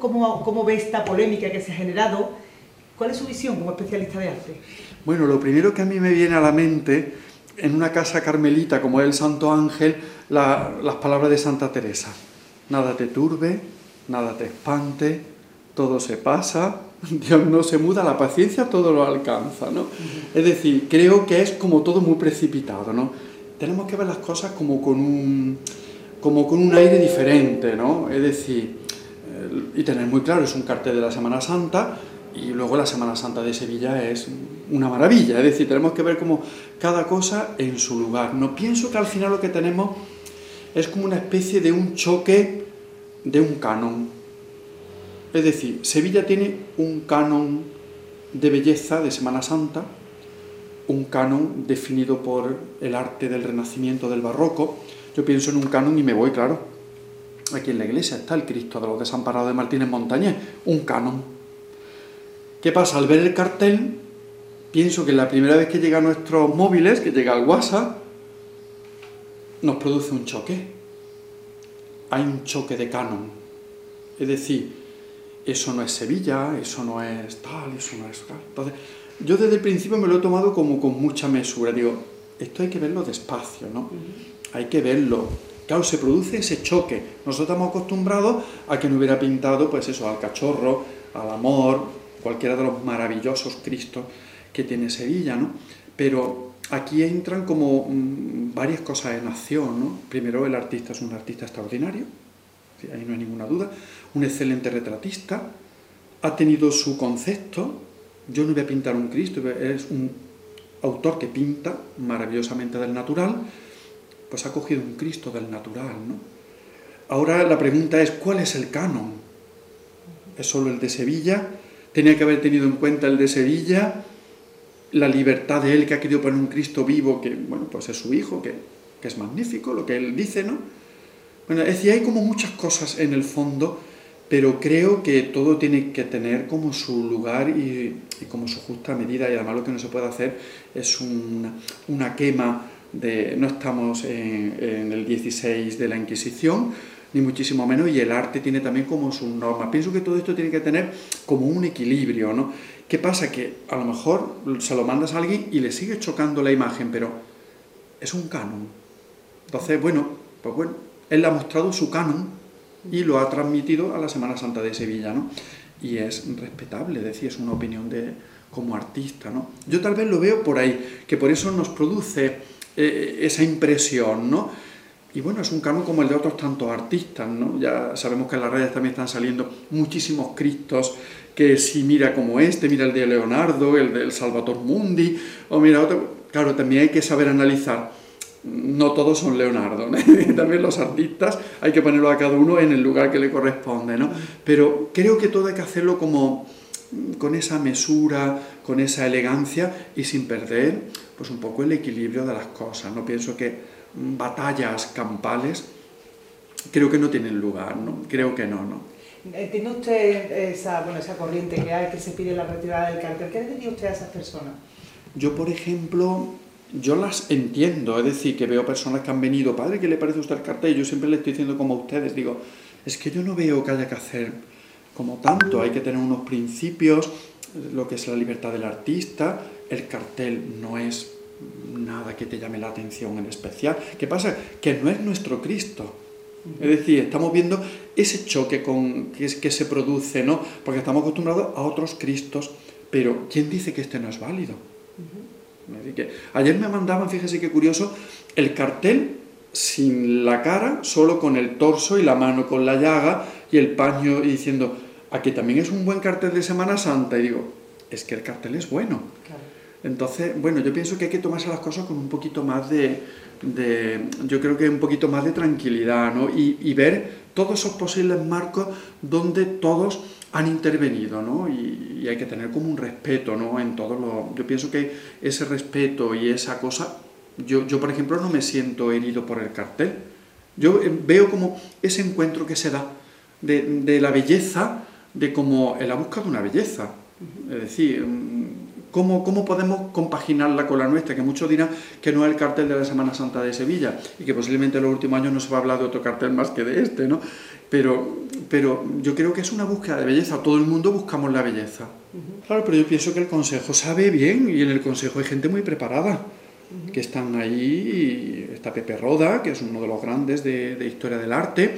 cómo, cómo ve esta polémica que se ha generado? ¿Cuál es su visión como especialista de arte? Bueno, lo primero que a mí me viene a la mente, en una casa carmelita como es el Santo Ángel, las palabras de Santa Teresa. Nada te turbe, nada te espante, todo se pasa, Dios no se muda, la paciencia todo lo alcanza, ¿no? Es decir, creo que es como todo muy precipitado, ¿no? Tenemos que ver las cosas como con un, como con un aire diferente, ¿no? Es decir, y tener muy claro, es un cartel de la Semana Santa y luego la Semana Santa de Sevilla es una maravilla, es decir, tenemos que ver como cada cosa en su lugar. No pienso que al final lo que tenemos es como una especie de un choque de un canon, es decir, Sevilla tiene un canon de belleza de Semana Santa, un canon definido por el arte del Renacimiento, del Barroco. Yo pienso en un canon y me voy, claro. Aquí en la iglesia está el Cristo de los Desamparados de Martínez Montañés, un canon. ¿Qué pasa? Al ver el cartel, pienso que la primera vez que llega a nuestros móviles, que llega al WhatsApp, nos produce un choque. Hay un choque de canon. Es decir, eso no es Sevilla, eso no es tal, eso no es tal. Entonces, yo desde el principio me lo he tomado como con mucha mesura. Digo, esto hay que verlo despacio, ¿no? Hay que verlo. Claro, se produce ese choque. Nosotros estamos acostumbrados a que no hubiera pintado, pues eso, al cachorro, al amor, cualquiera de los maravillosos Cristos que tiene Sevilla, ¿no? Pero aquí entran como mm, varias cosas en acción, ¿no? Primero, el artista es un artista extraordinario, ahí no hay ninguna duda un excelente retratista, ha tenido su concepto, yo no voy a pintar un Cristo, es un autor que pinta maravillosamente del natural, pues ha cogido un Cristo del natural, ¿no? Ahora la pregunta es, ¿cuál es el canon? ¿Es solo el de Sevilla? ¿Tenía que haber tenido en cuenta el de Sevilla? La libertad de él que ha querido poner un Cristo vivo, que, bueno, pues es su hijo, que, que es magnífico, lo que él dice, ¿no? Bueno, es decir, hay como muchas cosas en el fondo pero creo que todo tiene que tener como su lugar y, como su justa medida y además lo que no se puede hacer es una, quema no estamos en, el 16 de la Inquisición, ni muchísimo menos, y el arte tiene también como sus normas. Pienso que todo esto tiene que tener como un equilibrio, ¿no? ¿Qué pasa? Que a lo mejor se lo mandas a alguien y le sigue chocando la imagen, pero es un canon. Entonces, bueno, pues bueno, él ha mostrado su canon y lo ha transmitido a la Semana Santa de Sevilla, ¿no? Y es respetable, es es una opinión de como artista, ¿no? Yo tal vez lo veo por ahí, que por eso nos produce eh, esa impresión, ¿no? Y bueno, es un canon como el de otros tantos artistas, ¿no? Ya sabemos que en las redes también están saliendo muchísimos Cristos que si mira como este, mira el de Leonardo, el del Salvator Mundi, o mira otro... Claro, también hay que saber analizar no todos son Leonardo, también los artistas hay que ponerlo a cada uno en el lugar que le corresponde, ¿no? Pero creo que todo hay que hacerlo como con esa mesura, con esa elegancia y sin perder pues un poco el equilibrio de las cosas. No pienso que batallas campales creo que no tienen lugar, ¿no? Creo que no, ¿no? ¿Tiene usted esa, bueno, esa corriente que hay que se pide la retirada del cartel? ¿Qué le diría usted a esas personas? Yo, por ejemplo, yo las entiendo, es decir, que veo personas que han venido, padre, ¿qué le parece a usted el cartel? Yo siempre le estoy diciendo como a ustedes, digo, es que yo no veo que haya que hacer como tanto, hay que tener unos principios, lo que es la libertad del artista, el cartel no es nada que te llame la atención en especial. ¿Qué pasa? Que no es nuestro Cristo. Es decir, estamos viendo ese choque con, que, que se produce, ¿no? Porque estamos acostumbrados a otros Cristos, pero ¿quién dice que este no es válido? ayer me mandaban, fíjese qué curioso, el cartel sin la cara, solo con el torso y la mano con la llaga y el paño y diciendo, aquí también es un buen cartel de Semana Santa. Y digo, es que el cartel es bueno. Entonces, bueno, yo pienso que hay que tomarse las cosas con un poquito más de, yo creo que un poquito más de tranquilidad, ¿no? Y, y ver todos esos posibles marcos donde todos han intervenido, ¿no? Y, hay que tener como un respeto, ¿no? En todo lo... Yo pienso que ese respeto y esa cosa, yo, yo por ejemplo no me siento herido por el cartel. Yo eh, veo como ese encuentro que se da de, de la belleza, de como en la busca de una belleza. Es decir, mm, ¿cómo, ¿cómo podemos compaginarla con la nuestra? Que muchos dirán que no es el cartel de la Semana Santa de Sevilla y que posiblemente en los últimos años no se va a hablar de otro cartel más que de este, ¿no? pero, pero yo creo que es una búsqueda de belleza, todo el mundo buscamos la belleza. Claro, pero yo pienso que el Consejo sabe bien y en el Consejo hay gente muy preparada, que están ahí, está Pepe Roda, que es uno de los grandes de, de historia del arte,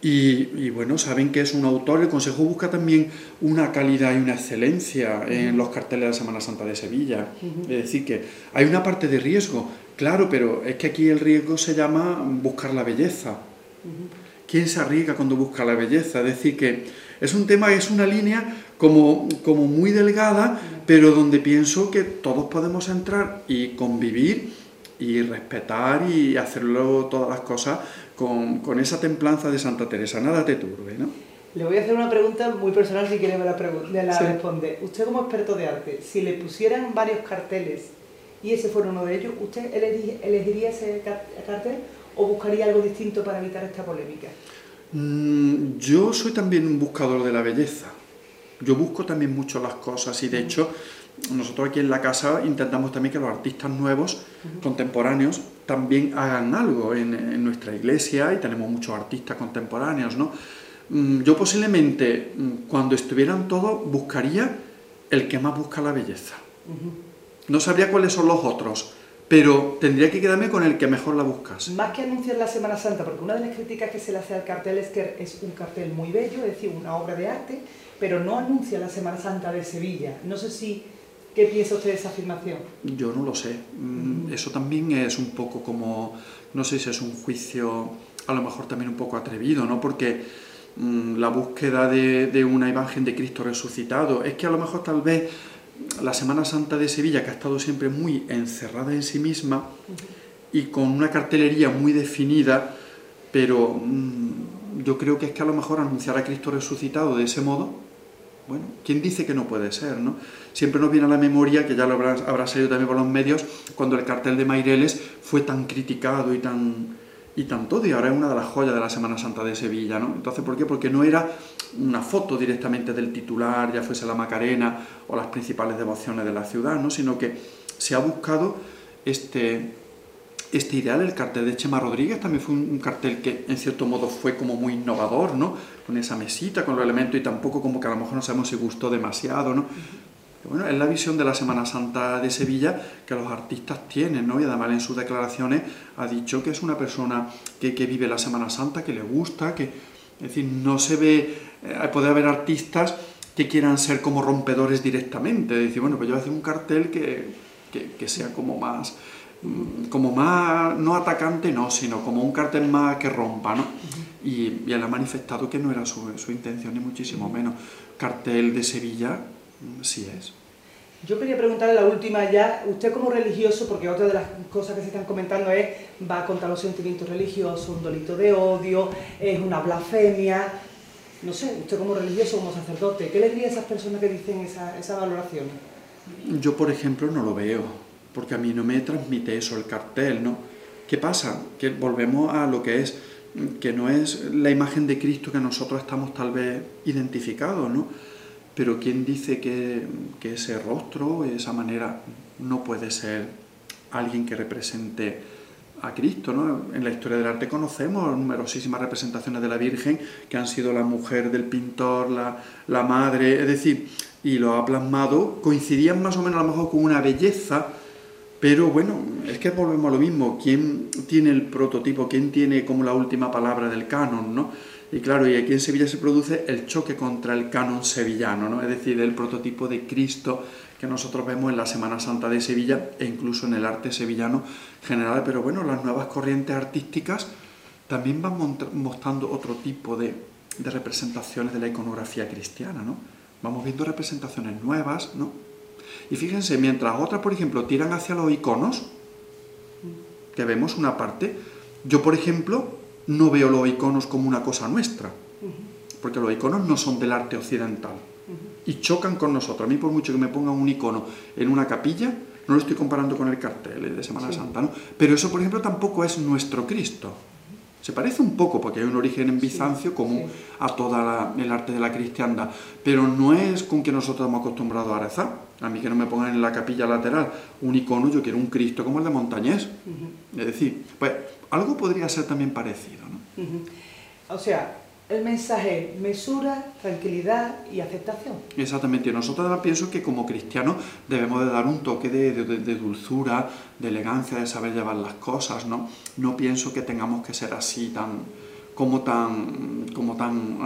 y, bueno, saben que es un autor, el Consejo busca también una calidad y una excelencia en los carteles de la Semana Santa de Sevilla. Es decir, que hay una parte de riesgo, claro, pero es que aquí el riesgo se llama buscar la belleza. ¿Quién se arriesga cuando busca la belleza? Es decir, que es un tema, es una línea como, como muy delgada, pero donde pienso que todos podemos entrar y convivir y respetar y hacerlo todas las cosas con, con, esa templanza de Santa Teresa, nada te turbe, ¿no? Le voy a hacer una pregunta muy personal si quiere me la, me la responde. Usted como experto de arte, si le pusieran varios carteles y ese fuera uno de ellos, ¿usted elegiría ese cartel o buscaría algo distinto para evitar esta polémica? Mm, yo soy también un buscador de la belleza. Yo busco también mucho las cosas y de hecho nosotros aquí en la casa intentamos también que los artistas nuevos, contemporáneos, también hagan algo en, nuestra iglesia y tenemos muchos artistas contemporáneos, ¿no? Mm, yo posiblemente, mm, cuando estuvieran todos, buscaría el que más busca la belleza. No sabría cuáles son los otros, pero tendría que quedarme con el que mejor la buscas. Más que anunciar la Semana Santa, porque una de las críticas que se le hace al cartel es que es un cartel muy bello, es decir, una obra de arte, pero no anuncia la Semana Santa de Sevilla. No sé si ¿Qué piensa usted de esa afirmación? Yo no lo sé. Mm, eso también es un poco como, no sé si es un juicio a lo mejor también un poco atrevido, ¿no? Porque mm, la búsqueda de, una imagen de Cristo resucitado, es que a lo mejor tal vez la Semana Santa de Sevilla, que ha estado siempre muy encerrada en sí misma y con una cartelería muy definida, pero mm, yo creo que es que a lo mejor anunciar a Cristo resucitado de ese modo, bueno, ¿quién dice que no puede ser? ¿no? Siempre nos viene a la memoria, que ya lo habrá, salido también por los medios, cuando el cartel de Maireles fue tan criticado y tan, y tan todo, y ahora es una de las joyas de la Semana Santa de Sevilla. ¿no? Entonces, ¿por qué? Porque no era una foto directamente del titular, ya fuese la Macarena o las principales devociones de la ciudad, ¿no? sino que se ha buscado este, este ideal, el cartel de Chema Rodríguez también fue un, cartel que en cierto modo fue como muy innovador, ¿no? Con esa mesita, con los elementos y tampoco como que a lo mejor no sabemos si gustó demasiado, ¿no? bueno, es la visión de la Semana Santa de Sevilla que los artistas tienen, ¿no? Y además en sus declaraciones ha dicho que es una persona que, que vive la Semana Santa, que le gusta, que, es decir, no se ve, eh, puede haber artistas que quieran ser como rompedores directamente, decir, bueno, pues yo voy a hacer un cartel que, que, que sea como más como más, no atacante, no, sino como un cartel más que rompa, ¿no? y, él ha manifestado que no era su, su, intención, ni muchísimo menos. Cartel de Sevilla, mm, sí es. Yo quería preguntarle la última ya, usted como religioso, porque otra de las cosas que se están comentando es, va contra los sentimientos religiosos, un delito de odio, es una blasfemia, no sé, usted como religioso, como sacerdote, ¿qué le diría a esas personas que dicen esa, esa valoración? Yo, por ejemplo, no lo veo porque a mí no me transmite eso el cartel, ¿no? ¿Qué pasa? Que volvemos a lo que es, que no es la imagen de Cristo que nosotros estamos tal vez identificados, ¿no? Pero ¿quién dice que, ese rostro, esa manera, no puede ser alguien que represente a Cristo. ¿no? En la historia del arte conocemos numerosísimas representaciones de la Virgen que han sido la mujer del pintor, la, la madre, es decir, y lo ha plasmado, coincidían más o menos a lo mejor con una belleza pero bueno, es que volvemos a lo mismo, ¿quién tiene el prototipo? ¿Quién tiene como la última palabra del canon? ¿no? Y claro, y aquí en Sevilla se produce el choque contra el canon sevillano, ¿no? es decir, el prototipo de Cristo que nosotros vemos en la Semana Santa de Sevilla e incluso en el arte sevillano general, pero bueno, las nuevas corrientes artísticas también van mostrando otro tipo de, de representaciones de la iconografía cristiana, ¿no? Vamos viendo representaciones nuevas, ¿no? Y fíjense, mientras otras, por ejemplo, tiran hacia los iconos, que vemos una parte, yo, por ejemplo, no veo los iconos como una cosa nuestra, porque los iconos no son del arte occidental y chocan con nosotros. A mí, por mucho que me pongan un icono en una capilla, no lo estoy comparando con el cartel de Semana Santa, ¿no? Pero eso, por ejemplo, tampoco es nuestro Cristo. Se parece un poco, porque hay un origen en Bizancio común a toda el arte de la cristiandad, pero no es con que nosotros hemos acostumbrado a rezar. A mí que no me pongan en la capilla lateral un icono, yo quiero un Cristo como el de Montañés. Es decir, pues algo podría ser también parecido. ¿no? O sea, El mensaje es mesura, tranquilidad y aceptación. Exactamente, nosotros además pienso que como cristianos debemos de dar un toque de, de- de dulzura, de elegancia, de saber llevar las cosas, ¿no? No pienso que tengamos que ser así tan como tan como tan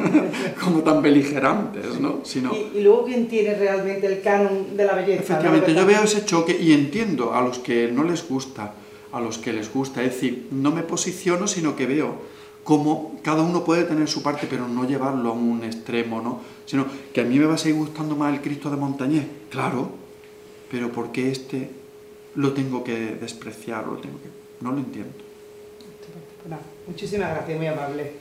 como tan beligerantes, ¿no? Sino Y, y luego, ¿quién tiene realmente el canon de la belleza? efectivamente ¿no? yo veo ese choque y entiendo a los que no les gusta, a los que les gusta, es decir, no me posiciono, sino que veo cómo cada uno puede tener su parte, pero no llevarlo a un extremo, ¿no? Sino que a mí me va a seguir gustando más el Cristo de Montañés, claro, pero ¿por qué este lo tengo que despreciar? Lo tengo que... No lo entiendo. Muchísimas gracias, muy amable.